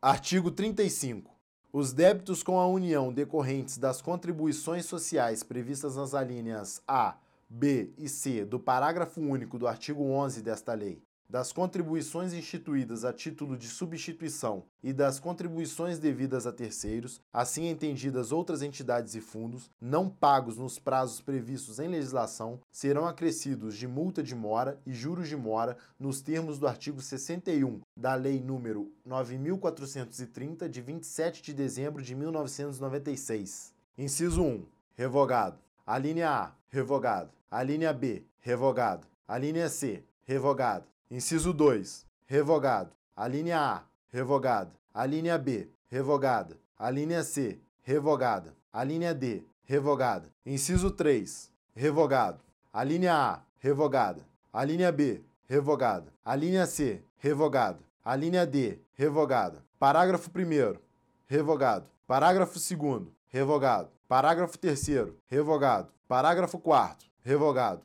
Artigo 35. Os débitos com a União decorrentes das contribuições sociais previstas nas alíneas A, B e C do parágrafo único do artigo 11 desta lei, das contribuições instituídas a título de substituição e das contribuições devidas a terceiros, assim entendidas outras entidades e fundos, não pagos nos prazos previstos em legislação, serão acrescidos de multa de mora e juros de mora nos termos do artigo 61 da Lei número 9430 de 27 de dezembro de 1996. Inciso 1. Revogado. A linha A, revogado. A linha B, revogado. A linha C, revogado. Inciso 2. Revogado. A linha A. Revogada. A linha B. Revogada. A linha C. Revogada. A linha D. Revogada. Inciso 3. Revogado. A linha A. Revogada. A linha B. Revogada. A linha C. Revogada. A linha D. Revogada. Parágrafo 1. Revogado. Parágrafo 2. Revogado. Parágrafo 3. Revogado. Parágrafo 4. Revogado.